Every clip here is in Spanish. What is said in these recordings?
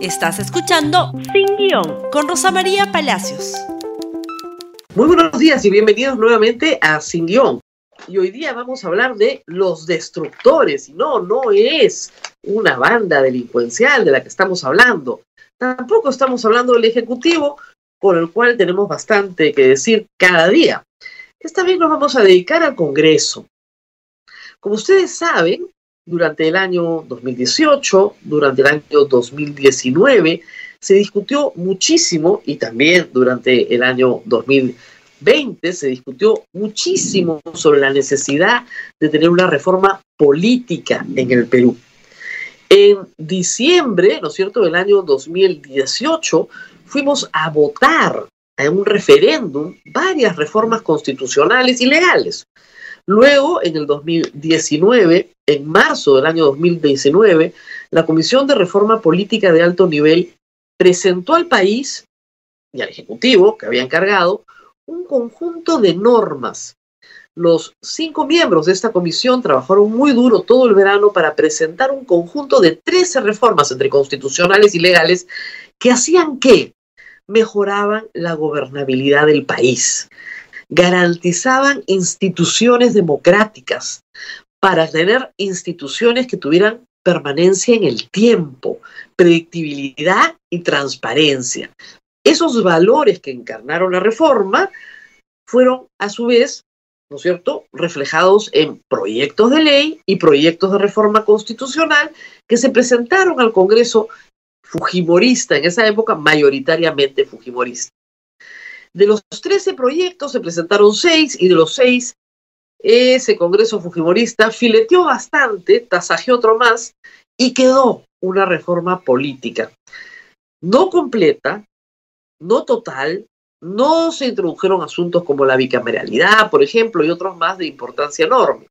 Estás escuchando Sin Guión con Rosa María Palacios. Muy buenos días y bienvenidos nuevamente a Sin Guión. Y hoy día vamos a hablar de los destructores. Y no, no es una banda delincuencial de la que estamos hablando. Tampoco estamos hablando del Ejecutivo, con el cual tenemos bastante que decir cada día. Esta vez nos vamos a dedicar al Congreso. Como ustedes saben, durante el año 2018, durante el año 2019, se discutió muchísimo y también durante el año 2020 se discutió muchísimo sobre la necesidad de tener una reforma política en el Perú. En diciembre, ¿no es cierto?, del año 2018, fuimos a votar en un referéndum varias reformas constitucionales y legales. Luego, en el 2019, en marzo del año 2019, la Comisión de Reforma Política de Alto Nivel presentó al país y al Ejecutivo, que había encargado, un conjunto de normas. Los cinco miembros de esta comisión trabajaron muy duro todo el verano para presentar un conjunto de 13 reformas entre constitucionales y legales que hacían que mejoraban la gobernabilidad del país, garantizaban instituciones democráticas para tener instituciones que tuvieran permanencia en el tiempo, predictibilidad y transparencia. Esos valores que encarnaron la reforma fueron a su vez, ¿no es cierto?, reflejados en proyectos de ley y proyectos de reforma constitucional que se presentaron al Congreso Fujimorista, en esa época mayoritariamente Fujimorista. De los 13 proyectos se presentaron 6 y de los 6 ese Congreso Fujimorista fileteó bastante, tasajeó otro más y quedó una reforma política. No completa, no total, no se introdujeron asuntos como la bicameralidad, por ejemplo, y otros más de importancia enorme.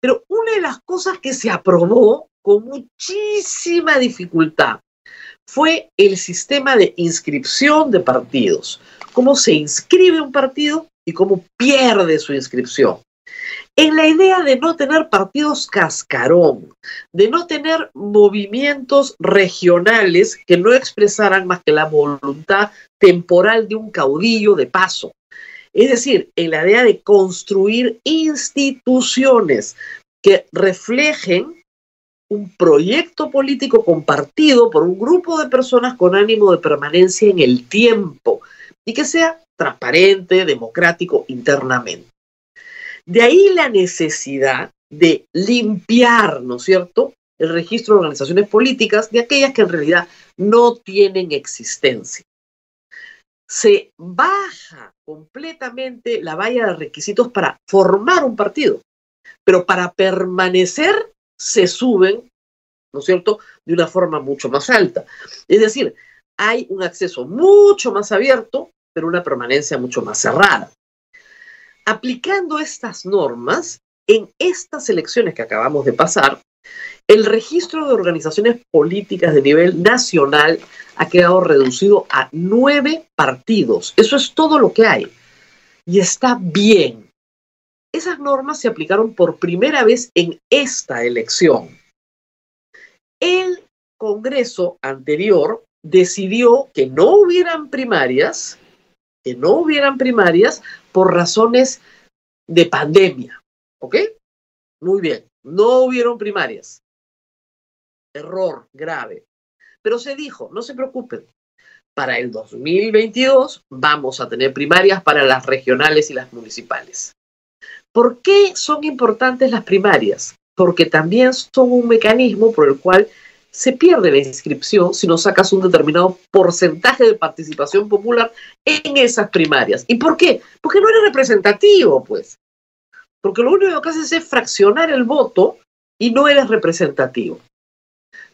Pero una de las cosas que se aprobó con muchísima dificultad fue el sistema de inscripción de partidos. Cómo se inscribe un partido y cómo pierde su inscripción. En la idea de no tener partidos cascarón, de no tener movimientos regionales que no expresaran más que la voluntad temporal de un caudillo de paso. Es decir, en la idea de construir instituciones que reflejen un proyecto político compartido por un grupo de personas con ánimo de permanencia en el tiempo y que sea transparente, democrático internamente. De ahí la necesidad de limpiar, ¿no es cierto?, el registro de organizaciones políticas de aquellas que en realidad no tienen existencia. Se baja completamente la valla de requisitos para formar un partido, pero para permanecer se suben, ¿no es cierto?, de una forma mucho más alta. Es decir, hay un acceso mucho más abierto, pero una permanencia mucho más cerrada. Aplicando estas normas, en estas elecciones que acabamos de pasar, el registro de organizaciones políticas de nivel nacional ha quedado reducido a nueve partidos. Eso es todo lo que hay. Y está bien. Esas normas se aplicaron por primera vez en esta elección. El Congreso anterior decidió que no hubieran primarias, que no hubieran primarias por razones de pandemia. ¿Ok? Muy bien, no hubieron primarias. Error grave. Pero se dijo, no se preocupen, para el 2022 vamos a tener primarias para las regionales y las municipales. ¿Por qué son importantes las primarias? Porque también son un mecanismo por el cual se pierde la inscripción si no sacas un determinado porcentaje de participación popular en esas primarias. ¿Y por qué? Porque no eres representativo, pues. Porque lo único que haces es fraccionar el voto y no eres representativo.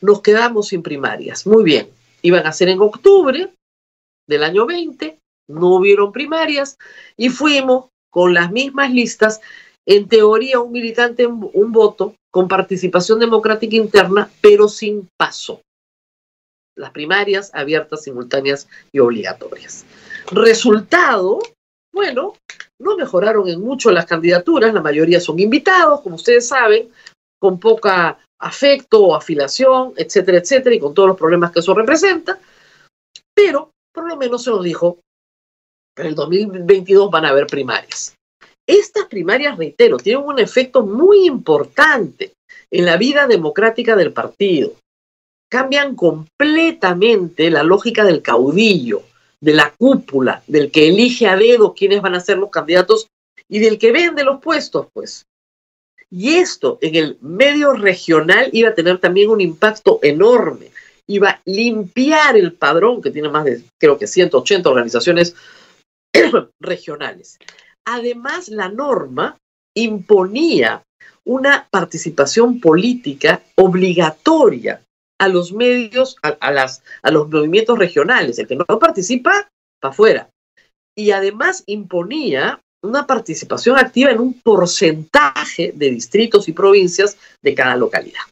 Nos quedamos sin primarias. Muy bien. Iban a ser en octubre del año 20, no hubieron primarias y fuimos con las mismas listas, en teoría un militante, un voto, con participación democrática interna, pero sin paso. Las primarias abiertas, simultáneas y obligatorias. Resultado, bueno, no mejoraron en mucho las candidaturas, la mayoría son invitados, como ustedes saben, con poca afecto o afilación, etcétera, etcétera, y con todos los problemas que eso representa, pero por lo menos se nos dijo que en el 2022 van a haber primarias. Estas primarias, reitero, tienen un efecto muy importante en la vida democrática del partido. Cambian completamente la lógica del caudillo, de la cúpula, del que elige a dedo quiénes van a ser los candidatos y del que vende los puestos, pues. Y esto en el medio regional iba a tener también un impacto enorme. Iba a limpiar el padrón, que tiene más de, creo que 180 organizaciones regionales. Además, la norma imponía una participación política obligatoria a los medios, a, las, los movimientos regionales. El que no participa, para afuera. Y además imponía una participación activa en un porcentaje de distritos y provincias de cada localidad.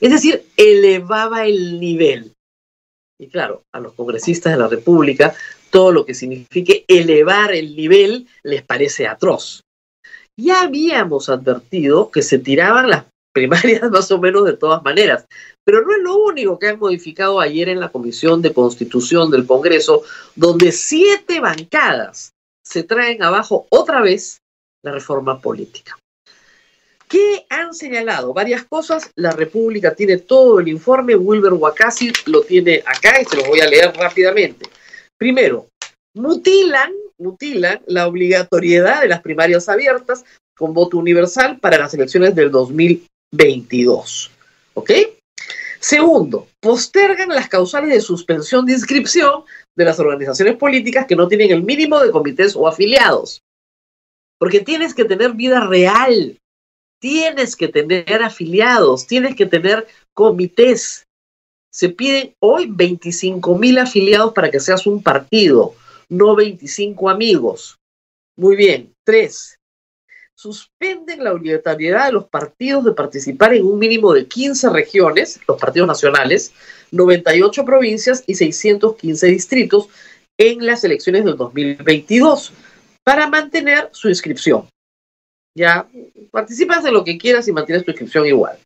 Es decir, elevaba el nivel. Y claro, a los congresistas de la República, todo lo que signifique elevar el nivel les parece atroz. Ya habíamos advertido que se tiraban las primarias más o menos de todas maneras, pero no es lo único que han modificado ayer en la Comisión de Constitución del Congreso, donde siete bancadas se traen abajo otra vez la reforma política. ¿Qué han señalado? Varias cosas. La República tiene todo el informe. Wilber Wakasi lo tiene acá y se lo voy a leer rápidamente. Primero, mutilan, mutilan la obligatoriedad de las primarias abiertas con voto universal para las elecciones del 2022. ¿Ok? Segundo, postergan las causales de suspensión de inscripción de las organizaciones políticas que no tienen el mínimo de comités o afiliados. Porque tienes que tener vida real, tienes que tener afiliados, tienes que tener comités. Se piden hoy 25 mil afiliados para que seas un partido, no 25 amigos. Muy bien. Tres, suspenden la obligatoriedad de los partidos de participar en un mínimo de 15 regiones, los partidos nacionales, 98 provincias y 615 distritos en las elecciones del 2022 para mantener su inscripción. Ya participas de lo que quieras y mantienes tu inscripción igual.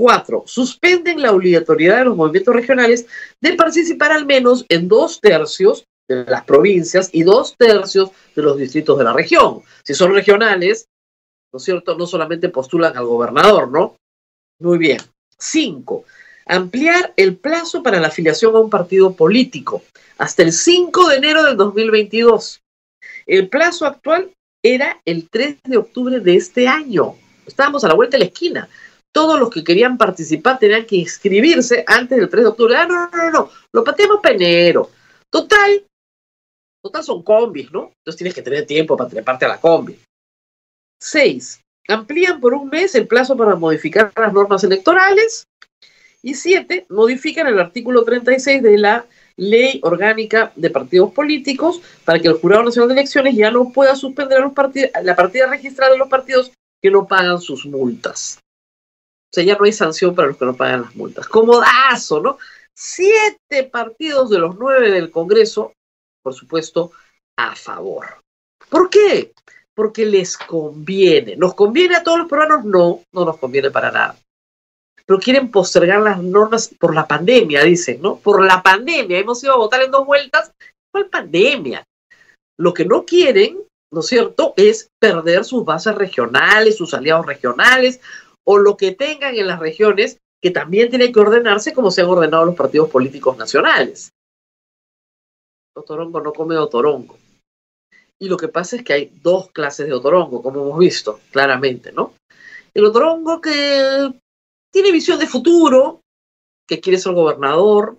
Cuatro, suspenden la obligatoriedad de los movimientos regionales de participar al menos en dos tercios de las provincias y dos tercios de los distritos de la región. Si son regionales, ¿no es cierto? No solamente postulan al gobernador, ¿no? Muy bien. Cinco, ampliar el plazo para la afiliación a un partido político hasta el 5 de enero del 2022. El plazo actual era el 3 de octubre de este año. Estábamos a la vuelta de la esquina. Todos los que querían participar tenían que inscribirse antes del 3 de octubre. Ah, no, no, no, no. Lo pateamos para enero. Total, total son combis, ¿no? Entonces tienes que tener tiempo para treparte a la combi. 6. Amplían por un mes el plazo para modificar las normas electorales. Y 7. Modifican el artículo 36 de la Ley Orgánica de Partidos Políticos para que el Jurado Nacional de Elecciones ya no pueda suspender los la partida registrada de los partidos que no pagan sus multas. O sea, ya no hay sanción para los que no pagan las multas. Comodazo, ¿no? Siete partidos de los nueve del Congreso, por supuesto, a favor. ¿Por qué? porque les conviene. ¿Nos conviene a todos los peruanos? No, no nos conviene para nada. Pero quieren postergar las normas por la pandemia, dicen, ¿no? Por la pandemia. Hemos ido a votar en dos vueltas. ¿Cuál pandemia? Lo que no quieren, ¿no es cierto?, es perder sus bases regionales, sus aliados regionales, o lo que tengan en las regiones, que también tienen que ordenarse como se han ordenado los partidos políticos nacionales. Otorongo no come otorongo. Y lo que pasa es que hay dos clases de otorongo, como hemos visto claramente, ¿no? El otorongo que tiene visión de futuro, que quiere ser gobernador,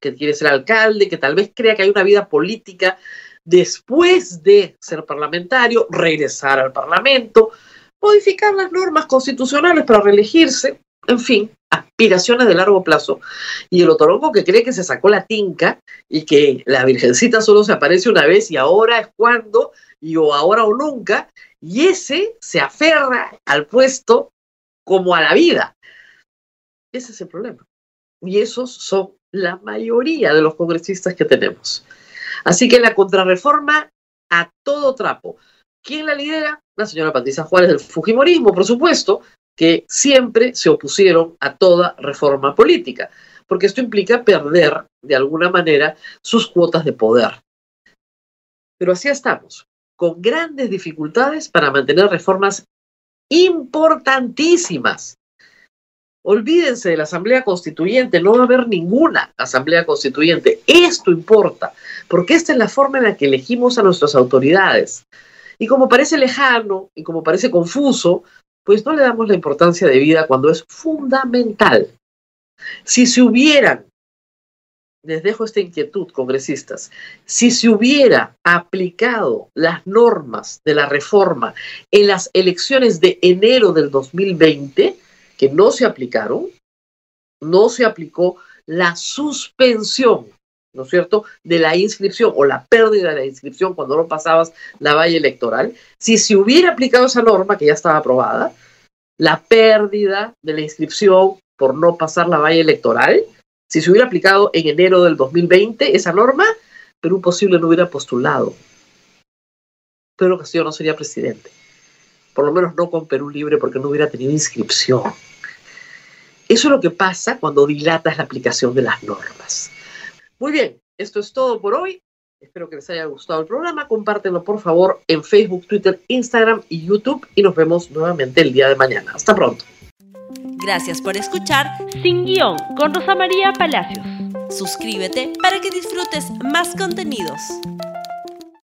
que quiere ser alcalde, que tal vez crea que hay una vida política después de ser parlamentario, regresar al parlamento, modificar las normas constitucionales para reelegirse, en fin, aspiraciones de largo plazo. Y el otorongo que cree que se sacó la tinca y que la virgencita solo se aparece una vez y ahora es cuando, y o ahora o nunca, y ese se aferra al puesto como a la vida. Ese es el problema. Y esos son la mayoría de los congresistas que tenemos. Así que la contrarreforma a todo trapo. ¿Quién la lidera? La señora Patricia Juárez del Fujimorismo, por supuesto, que siempre se opusieron a toda reforma política, porque esto implica perder, de alguna manera, sus cuotas de poder. Pero así estamos, con grandes dificultades para mantener reformas importantísimas. Olvídense de la Asamblea Constituyente, no va a haber ninguna Asamblea Constituyente. Esto importa, porque esta es la forma en la que elegimos a nuestras autoridades. Y como parece lejano y como parece confuso, pues no le damos la importancia de vida cuando es fundamental. Si se hubieran, les dejo esta inquietud, congresistas, si se hubiera aplicado las normas de la reforma en las elecciones de enero del 2020, que no se aplicaron, no se aplicó la suspensión ¿no es cierto?, de la inscripción o la pérdida de la inscripción cuando no pasabas la valla electoral, si se hubiera aplicado esa norma que ya estaba aprobada, la pérdida de la inscripción por no pasar la valla electoral, si se hubiera aplicado en enero del 2020 esa norma, Perú posible no hubiera postulado. Pedro Castillo no sería presidente. Por lo menos no con Perú Libre porque no hubiera tenido inscripción. Eso es lo que pasa cuando dilatas la aplicación de las normas. Muy bien, esto es todo por hoy. Espero que les haya gustado el programa. Compártenlo por favor en Facebook, Twitter, Instagram y YouTube y nos vemos nuevamente el día de mañana. Hasta pronto. Gracias por escuchar Sin Guión con Rosa María Palacios. Suscríbete para que disfrutes más contenidos.